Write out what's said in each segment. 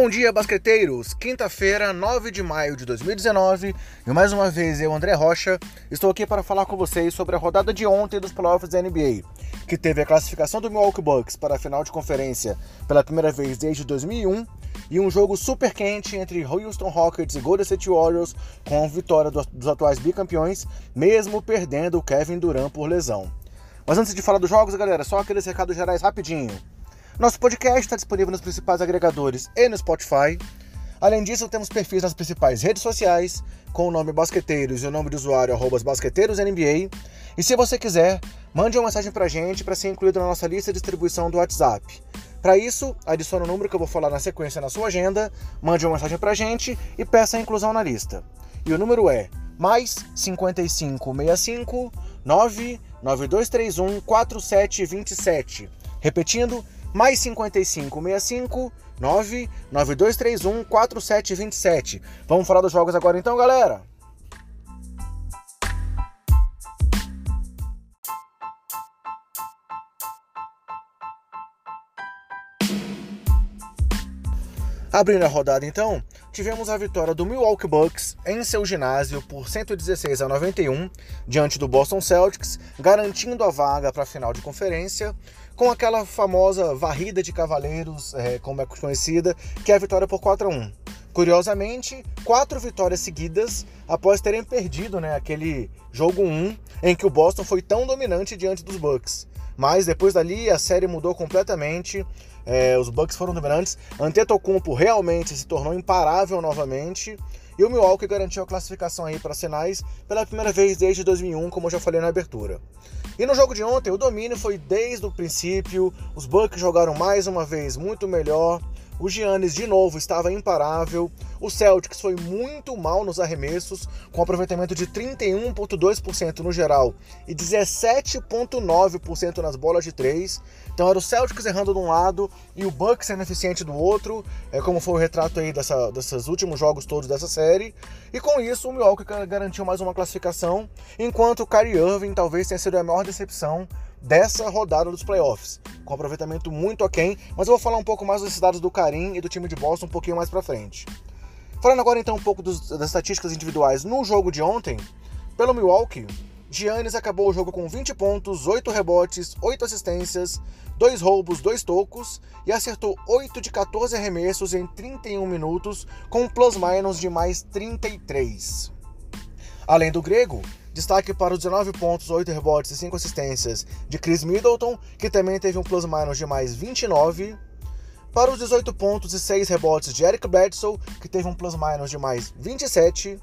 Bom dia, basqueteiros! Quinta-feira, 9 de maio de 2019, e mais uma vez eu, André Rocha, estou aqui para falar com vocês sobre a rodada de ontem dos playoffs da NBA, que teve a classificação do Milwaukee Bucks para a final de conferência pela primeira vez desde 2001 e um jogo super quente entre Houston Rockets e Golden State Warriors com a vitória dos atuais bicampeões, mesmo perdendo o Kevin Durant por lesão. Mas antes de falar dos jogos, galera, só aqueles recados gerais rapidinho. Nosso podcast está disponível nos principais agregadores e no Spotify. Além disso, temos perfis nas principais redes sociais, com o nome Basqueteiros e o nome de usuário arroba BasqueteirosNBA. E se você quiser, mande uma mensagem para a gente para ser incluído na nossa lista de distribuição do WhatsApp. Para isso, adicione o número que eu vou falar na sequência na sua agenda, mande uma mensagem para a gente e peça a inclusão na lista. E o número é mais 5565 99231 4727. Repetindo, mais 55 65 99231 4727. Vamos falar dos jogos agora então, galera? Abrindo a rodada então, tivemos a vitória do Milwaukee Bucks em seu ginásio por 116 a 91 diante do Boston Celtics, garantindo a vaga para a final de conferência, com aquela famosa varrida de cavaleiros, é, como é conhecida, que é a vitória por 4 a 1. Curiosamente, quatro vitórias seguidas após terem perdido né, aquele jogo 1 em que o Boston foi tão dominante diante dos Bucks. Mas depois dali a série mudou completamente. É, os Bucks foram dominantes. Antetokounmpo realmente se tornou imparável novamente. E o Milwaukee garantiu a classificação aí para as finais pela primeira vez desde 2001, como eu já falei na abertura. E no jogo de ontem, o domínio foi desde o princípio. Os Bucks jogaram mais uma vez muito melhor. O Giannis, de novo, estava imparável. O Celtics foi muito mal nos arremessos, com aproveitamento de 31,2% no geral e 17,9% nas bolas de três. Então era o Celtics errando de um lado e o Bucks sendo eficiente do outro, é como foi o retrato aí dessa, desses últimos jogos todos dessa série. E com isso, o Milwaukee garantiu mais uma classificação, enquanto o Kyrie Irving talvez tenha sido a maior decepção dessa rodada dos playoffs, com aproveitamento muito aquém, mas eu vou falar um pouco mais dos dados do Karim e do time de Boston um pouquinho mais para frente. Falando agora então um pouco dos, das estatísticas individuais no jogo de ontem, pelo Milwaukee, Giannis acabou o jogo com 20 pontos, 8 rebotes, 8 assistências, 2 roubos, 2 tocos e acertou 8 de 14 arremessos em 31 minutos, com um plus-minus de mais 33. Além do grego, Destaque para os 19 pontos, 8 rebotes e 5 assistências de Chris Middleton, que também teve um plus-minus de mais 29. Para os 18 pontos e 6 rebotes de Eric Bledsoe, que teve um plus-minus de mais 27.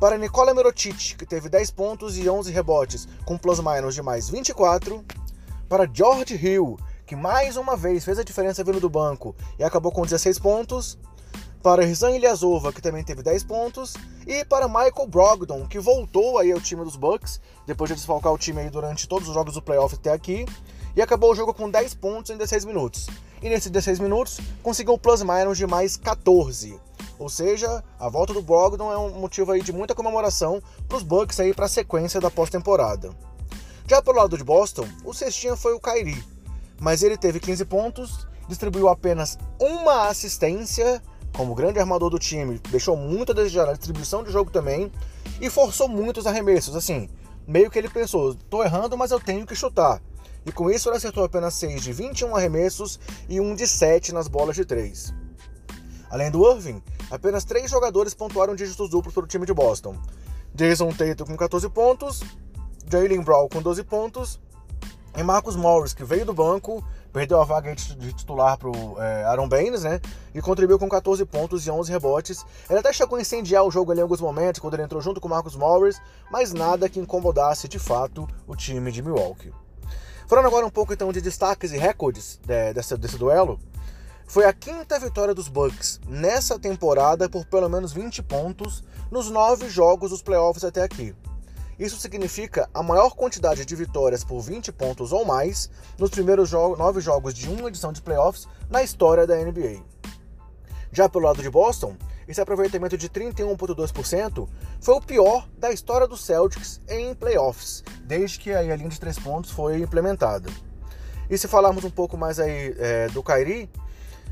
Para Nicola Mirotic, que teve 10 pontos e 11 rebotes, com plus-minus de mais 24. Para George Hill, que mais uma vez fez a diferença vindo do banco e acabou com 16 pontos para Rizan Ilyasova, que também teve 10 pontos, e para Michael Brogdon, que voltou aí ao time dos Bucks, depois de desfalcar o time aí durante todos os jogos do playoff até aqui, e acabou o jogo com 10 pontos em 16 minutos. E nesses 16 minutos, conseguiu um plus-minus de mais 14. Ou seja, a volta do Brogdon é um motivo aí de muita comemoração para os Bucks aí para a sequência da pós-temporada. Já pelo lado de Boston, o cestinha foi o Kyrie, mas ele teve 15 pontos, distribuiu apenas uma assistência como grande armador do time, deixou muito a desejar na distribuição de jogo também e forçou muitos arremessos. Assim, meio que ele pensou: tô errando, mas eu tenho que chutar. E com isso ele acertou apenas 6 de 21 arremessos e 1 de 7 nas bolas de 3. Além do Irving, apenas 3 jogadores pontuaram dígitos duplos para o time de Boston. Jason Tatum com 14 pontos, Jalen Brown com 12 pontos e Marcus Morris, que veio do banco, perdeu a vaga de titular para o é, Aaron Baines, né? E contribuiu com 14 pontos e 11 rebotes. Ele até chegou a incendiar o jogo ali em alguns momentos, quando ele entrou junto com o Marcus Morris, mas nada que incomodasse de fato o time de Milwaukee. Falando agora um pouco então de destaques e recordes de, desse, desse duelo, foi a quinta vitória dos Bucks nessa temporada por pelo menos 20 pontos nos nove jogos dos playoffs até aqui. Isso significa a maior quantidade de vitórias por 20 pontos ou mais nos primeiros nove jogos de uma edição de playoffs na história da NBA. Já pelo lado de Boston, esse aproveitamento de 31,2% foi o pior da história do Celtics em playoffs, desde que a linha de três pontos foi implementada. E se falarmos um pouco mais aí é, do Kyrie,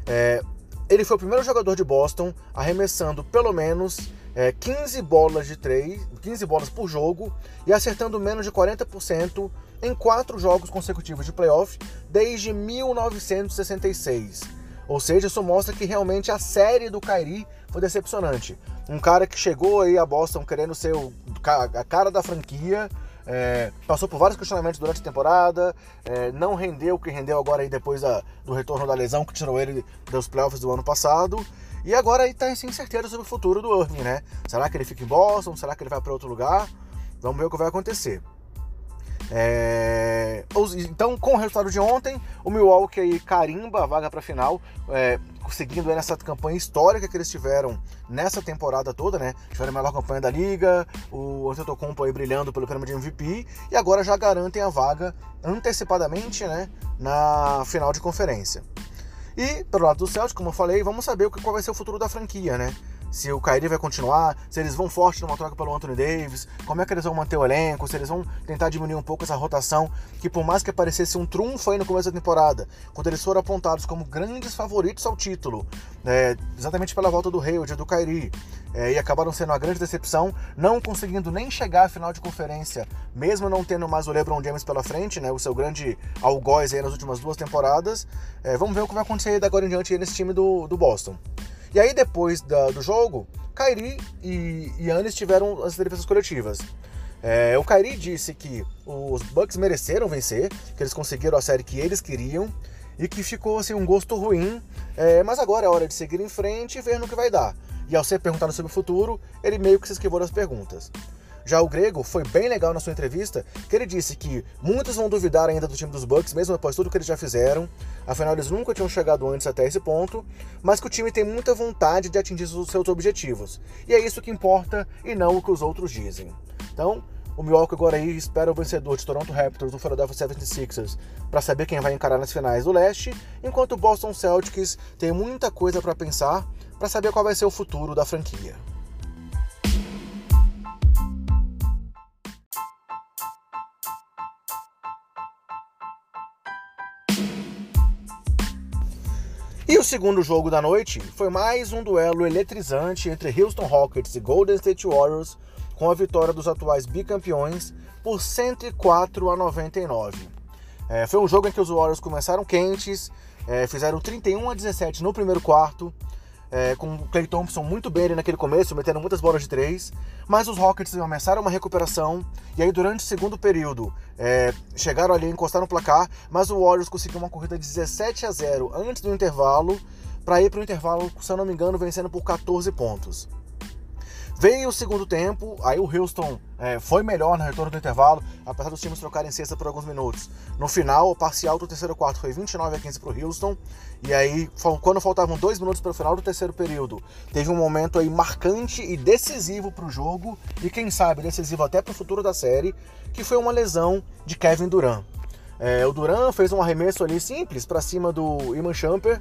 é, ele foi o primeiro jogador de Boston arremessando pelo menos é, 15 bolas de 3, 15 bolas por jogo e acertando menos de 40% em quatro jogos consecutivos de playoff desde 1966. Ou seja, isso mostra que realmente a série do Kyrie foi decepcionante. Um cara que chegou aí a Boston querendo ser o, a cara da franquia, é, passou por vários questionamentos durante a temporada, é, não rendeu o que rendeu agora aí depois da, do retorno da lesão que tirou ele dos playoffs do ano passado. E agora aí tá sem certeza sobre o futuro do Irving, né? Será que ele fica em Boston? Será que ele vai para outro lugar? Vamos ver o que vai acontecer. É... Então, com o resultado de ontem, o Milwaukee aí carimba a vaga para a final, é, seguindo nessa campanha histórica que eles tiveram nessa temporada toda, né? Tiveram a melhor campanha da liga, o Antetokounmpo aí brilhando pelo prêmio de MVP e agora já garantem a vaga antecipadamente, né, na final de conferência. E pelo lado do Celtics, como eu falei, vamos saber qual vai ser o futuro da franquia, né? Se o Kyrie vai continuar, se eles vão forte numa troca pelo Anthony Davis, como é que eles vão manter o elenco, se eles vão tentar diminuir um pouco essa rotação, que por mais que parecesse um trunfo aí no começo da temporada, quando eles foram apontados como grandes favoritos ao título, é, exatamente pela volta do Hayward do Kyrie, é, e acabaram sendo uma grande decepção, não conseguindo nem chegar à final de conferência, mesmo não tendo mais o LeBron James pela frente, né, o seu grande algoz aí nas últimas duas temporadas. É, vamos ver o que vai acontecer da agora em diante nesse time do, do Boston. E aí, depois da, do jogo, Kyrie e Yannis tiveram as entrevistas coletivas. É, o Kyrie disse que os Bucks mereceram vencer, que eles conseguiram a série que eles queriam e que ficou assim, um gosto ruim, é, mas agora é hora de seguir em frente e ver no que vai dar. E ao ser perguntado sobre o futuro, ele meio que se esquivou das perguntas. Já o Grego foi bem legal na sua entrevista, que ele disse que muitos vão duvidar ainda do time dos Bucks, mesmo após tudo que eles já fizeram. Afinal, eles nunca tinham chegado antes até esse ponto, mas que o time tem muita vontade de atingir os seus objetivos. E é isso que importa e não o que os outros dizem. Então, o Milwaukee agora aí espera o vencedor de Toronto Raptors do Philadelphia 76ers para saber quem vai encarar nas finais do leste, enquanto o Boston Celtics tem muita coisa para pensar para saber qual vai ser o futuro da franquia. E o segundo jogo da noite foi mais um duelo eletrizante entre Houston Rockets e Golden State Warriors, com a vitória dos atuais bicampeões por 104 a 99. É, foi um jogo em que os Warriors começaram quentes, é, fizeram 31 a 17 no primeiro quarto, é, com o Clay Thompson muito bem ali naquele começo, metendo muitas bolas de três, mas os Rockets começaram uma recuperação, e aí durante o segundo período é, chegaram ali, encostaram no placar, mas o Warriors conseguiu uma corrida de 17 a 0 antes do intervalo, para ir para o intervalo, se eu não me engano, vencendo por 14 pontos. Veio o segundo tempo, aí o Houston é, foi melhor no retorno do intervalo, apesar dos times trocarem cesta por alguns minutos. No final, o parcial do terceiro quarto foi 29 a 15 para o Houston, e aí, quando faltavam dois minutos para o final do terceiro período, teve um momento aí marcante e decisivo para o jogo, e quem sabe decisivo até para o futuro da série, que foi uma lesão de Kevin Durant. É, o Durant fez um arremesso ali simples para cima do Iman Shumper,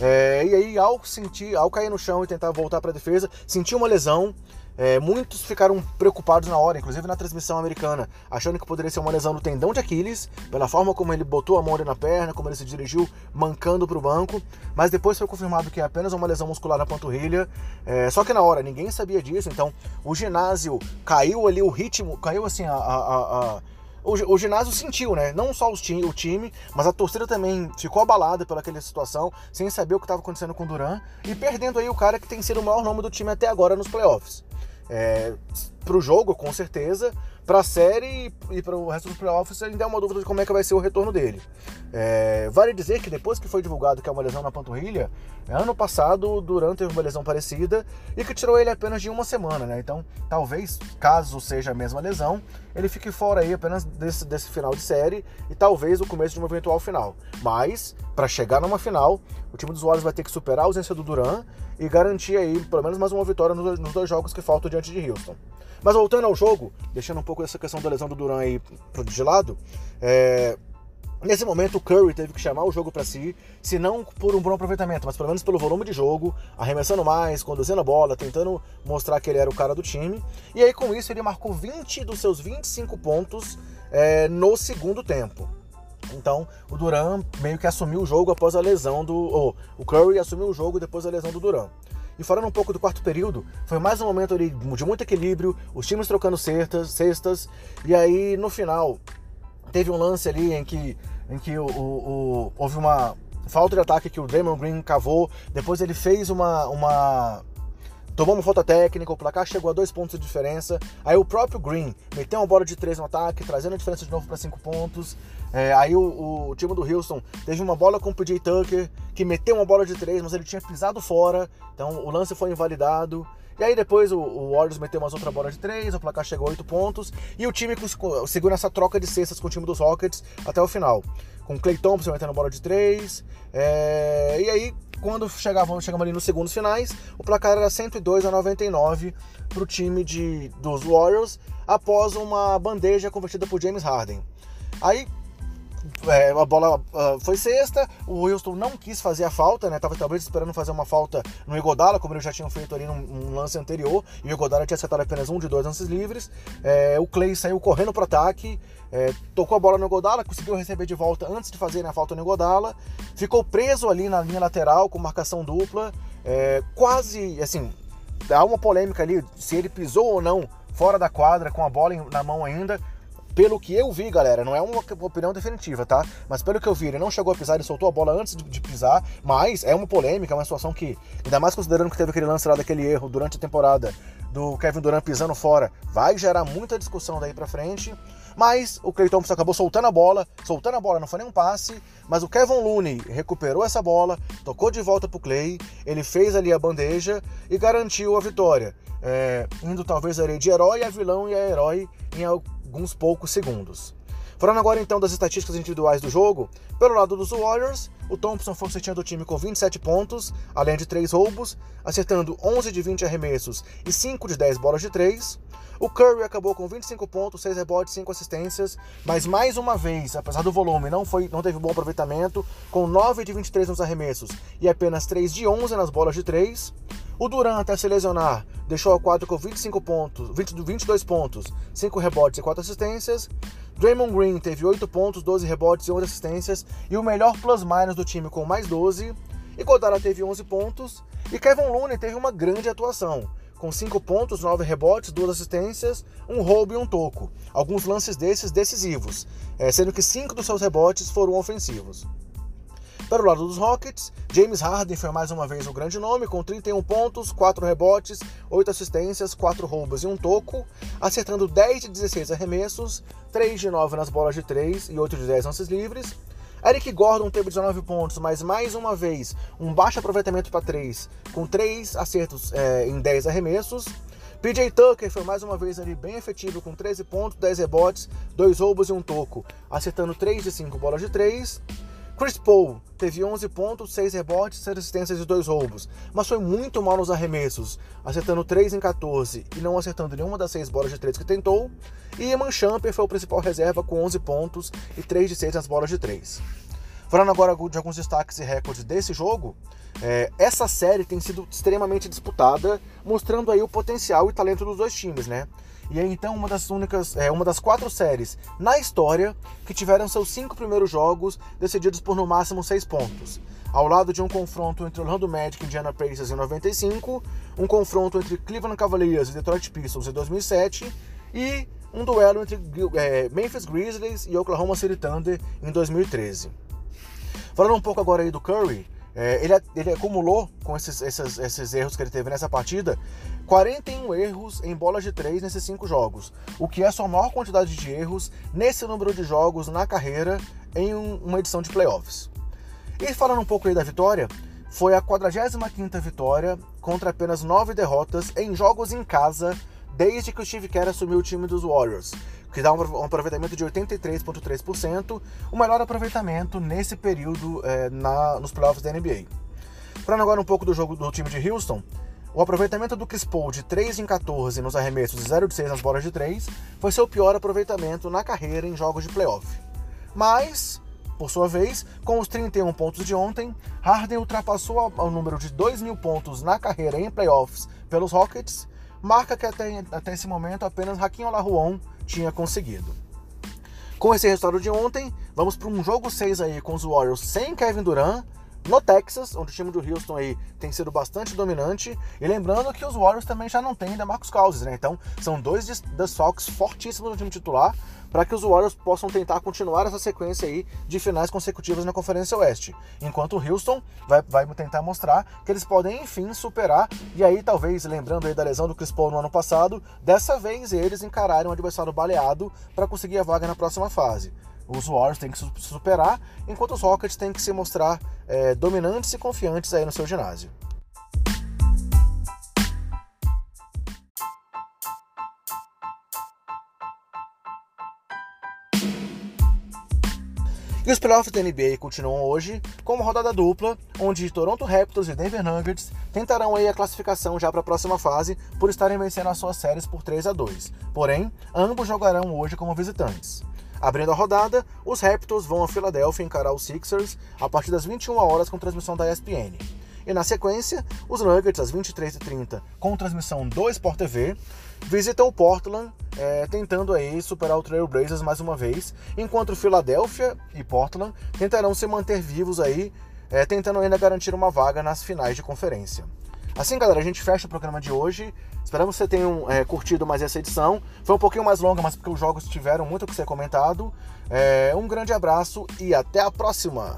é, e aí, ao sentir, ao cair no chão e tentar voltar para a defesa, sentiu uma lesão. É, muitos ficaram preocupados na hora, inclusive na transmissão americana, achando que poderia ser uma lesão no tendão de Aquiles, pela forma como ele botou a mão ali na perna, como ele se dirigiu mancando para o banco, mas depois foi confirmado que é apenas uma lesão muscular na panturrilha. É, só que na hora ninguém sabia disso, então o ginásio caiu ali o ritmo, caiu assim a, a, a o, o ginásio sentiu, né? Não só o time, mas a torcida também ficou abalada pelaquela situação, sem saber o que estava acontecendo com o Duran e perdendo aí o cara que tem sido o maior nome do time até agora nos playoffs. É, pro jogo, com certeza, para a série e para o resto dos playoffs ainda é uma dúvida de como é que vai ser o retorno dele. É, vale dizer que depois que foi divulgado que é uma lesão na panturrilha, ano passado o Duran teve uma lesão parecida e que tirou ele apenas de uma semana, né? Então, talvez, caso seja a mesma lesão, ele fique fora aí apenas desse, desse final de série e talvez o começo de uma eventual final. Mas, para chegar numa final, o time dos Warriors vai ter que superar a ausência do Duran e garantir aí pelo menos mais uma vitória nos dois jogos que faltam diante de Houston. Mas voltando ao jogo, deixando um pouco essa questão da lesão do Duran aí de lado, é... Nesse momento, o Curry teve que chamar o jogo para si, se não por um bom aproveitamento, mas pelo menos pelo volume de jogo, arremessando mais, conduzindo a bola, tentando mostrar que ele era o cara do time. E aí, com isso, ele marcou 20 dos seus 25 pontos é, no segundo tempo. Então, o Duran meio que assumiu o jogo após a lesão do. Ou, o Curry assumiu o jogo depois da lesão do Duran. E falando um pouco do quarto período, foi mais um momento ali de muito equilíbrio, os times trocando cestas, cestas e aí no final teve um lance ali em que, em que o, o, o houve uma falta de ataque que o Draymond Green cavou, depois ele fez uma, uma Uma falta técnica, o placar chegou a dois pontos de diferença. Aí o próprio Green meteu uma bola de três no ataque, trazendo a diferença de novo para cinco pontos. É, aí o, o, time do Houston teve uma bola com o PJ Tucker, que meteu uma bola de três, mas ele tinha pisado fora, então o lance foi invalidado. E aí depois o, o Warriors meteu umas outra bola de três, o placar chegou a oito pontos, e o time segura essa troca de cestas com o time dos Rockets até o final. Com Clay Thompson metendo bola de três, é, e aí quando chegavam, chegamos ali nos segundos finais, o placar era 102 a 99 para o time de, dos Warriors, após uma bandeja convertida por James Harden. Aí é, a bola uh, foi sexta, o Wilson não quis fazer a falta, né? Tava talvez esperando fazer uma falta no Igodala, como eles já tinham feito ali num, num lance anterior, e o Igodala tinha acertado apenas um de dois lances livres. É, o Clay saiu correndo pro ataque, é, tocou a bola no Igodala, conseguiu receber de volta antes de fazer a falta no Igodala, ficou preso ali na linha lateral com marcação dupla, é, quase, assim, há uma polêmica ali se ele pisou ou não fora da quadra com a bola na mão ainda, pelo que eu vi, galera, não é uma opinião definitiva, tá? Mas pelo que eu vi, ele não chegou a pisar, ele soltou a bola antes de, de pisar, mas é uma polêmica, é uma situação que, ainda mais considerando que teve aquele lance lá daquele erro durante a temporada do Kevin Durant pisando fora, vai gerar muita discussão daí pra frente. Mas o Clay Thompson acabou soltando a bola, soltando a bola, não foi nem um passe, mas o Kevin Looney recuperou essa bola, tocou de volta pro Clay, ele fez ali a bandeja e garantiu a vitória. É, indo talvez ali de herói a vilão e a herói em alguns poucos segundos. Falando agora então das estatísticas individuais do jogo, pelo lado dos Warriors, o Thompson foi certinho do time com 27 pontos, além de 3 roubos, acertando 11 de 20 arremessos e 5 de 10 bolas de 3. O Curry acabou com 25 pontos, 6 rebotes, 5 assistências, mas mais uma vez, apesar do volume, não, foi, não teve bom aproveitamento, com 9 de 23 nos arremessos e apenas 3 de 11 nas bolas de 3. O Durant, até se lesionar, deixou a quadra com 25 pontos, 20, 22 pontos, 5 rebotes e 4 assistências. Draymond Green teve 8 pontos, 12 rebotes e 11 assistências e o melhor plus-minus do time com mais 12. E Godara teve 11 pontos e Kevin Looney teve uma grande atuação, com 5 pontos, 9 rebotes, 2 assistências, um roubo e um toco. Alguns lances desses decisivos, eh, sendo que 5 dos seus rebotes foram ofensivos. Para o lado dos Rockets, James Harden foi mais uma vez o grande nome, com 31 pontos, 4 rebotes, 8 assistências, 4 roubos e um toco, acertando 10 de 16 arremessos, 3 de 9 nas bolas de 3 e 8 de 10 lances livres. Eric Gordon teve 19 pontos, mas mais uma vez um baixo aproveitamento para 3, com 3 acertos é, em 10 arremessos. PJ Tucker foi mais uma vez ali bem efetivo, com 13 pontos, 10 rebotes, 2 roubos e um toco, acertando 3 de 5 bolas de 3. Chris Paul teve 11 pontos, 6 rebotes, 6 assistências e 2 roubos, mas foi muito mal nos arremessos, acertando 3 em 14 e não acertando nenhuma das 6 bolas de 3 que tentou. E Eman Champer foi o principal reserva com 11 pontos e 3 de 6 nas bolas de 3. Falando agora de alguns destaques e recordes desse jogo, é, essa série tem sido extremamente disputada, mostrando aí o potencial e talento dos dois times, né? E é então uma das únicas, é, uma das quatro séries na história que tiveram seus cinco primeiros jogos decididos por no máximo seis pontos. Ao lado de um confronto entre Orlando Magic e Indiana Pacers em 95, um confronto entre Cleveland Cavaliers e Detroit Pistons em 2007 e um duelo entre é, Memphis Grizzlies e Oklahoma City Thunder em 2013. Falando um pouco agora aí do Curry, é, ele, ele, acumulou, com esses, esses, esses, erros que ele teve nessa partida, 41 erros em bolas de 3 nesses 5 jogos, o que é a sua maior quantidade de erros nesse número de jogos na carreira em um, uma edição de playoffs. E falando um pouco aí da vitória, foi a 45ª vitória contra apenas 9 derrotas em jogos em casa desde que o Steve Kerr assumiu o time dos Warriors, que dá um aproveitamento de 83,3%, o melhor aproveitamento nesse período é, na, nos playoffs da NBA. Falando agora um pouco do jogo do time de Houston, o aproveitamento do Chris Paul de 3 em 14 nos arremessos e 0 de 6 nas bolas de 3 foi seu pior aproveitamento na carreira em jogos de playoff. Mas, por sua vez, com os 31 pontos de ontem, Harden ultrapassou o número de 2 mil pontos na carreira em playoffs pelos Rockets marca que até, até esse momento apenas Raquinho Olajuwon tinha conseguido. Com esse resultado de ontem, vamos para um jogo 6 aí com os Warriors sem Kevin Durant no Texas, onde o time do Houston aí tem sido bastante dominante. E lembrando que os Warriors também já não têm ainda Marcos Cousins, né? Então são dois desfalques fortíssimos no time titular para que os Warriors possam tentar continuar essa sequência aí de finais consecutivas na Conferência Oeste. Enquanto o Houston vai, vai tentar mostrar que eles podem enfim superar, e aí talvez, lembrando aí da lesão do Chris Paul no ano passado, dessa vez eles encararem um adversário baleado para conseguir a vaga na próxima fase. Os Warriors têm que se superar, enquanto os Rockets têm que se mostrar é, dominantes e confiantes aí no seu ginásio. E os playoffs da NBA continuam hoje com uma rodada dupla, onde Toronto Raptors e Denver Nuggets tentarão aí a classificação já para a próxima fase por estarem vencendo as suas séries por 3 a 2. Porém, ambos jogarão hoje como visitantes. Abrindo a rodada, os Raptors vão a Filadélfia encarar os Sixers a partir das 21 horas com transmissão da ESPN. E na sequência, os Nuggets, às 23h30, com transmissão do Sport TV, visitam o Portland, é, tentando aí superar o Trail Blazers mais uma vez, enquanto Filadélfia e Portland tentarão se manter vivos aí, é, tentando ainda garantir uma vaga nas finais de conferência. Assim, galera, a gente fecha o programa de hoje. Esperamos que vocês tenham é, curtido mais essa edição. Foi um pouquinho mais longa, mas porque os jogos tiveram muito o que ser comentado. É, um grande abraço e até a próxima!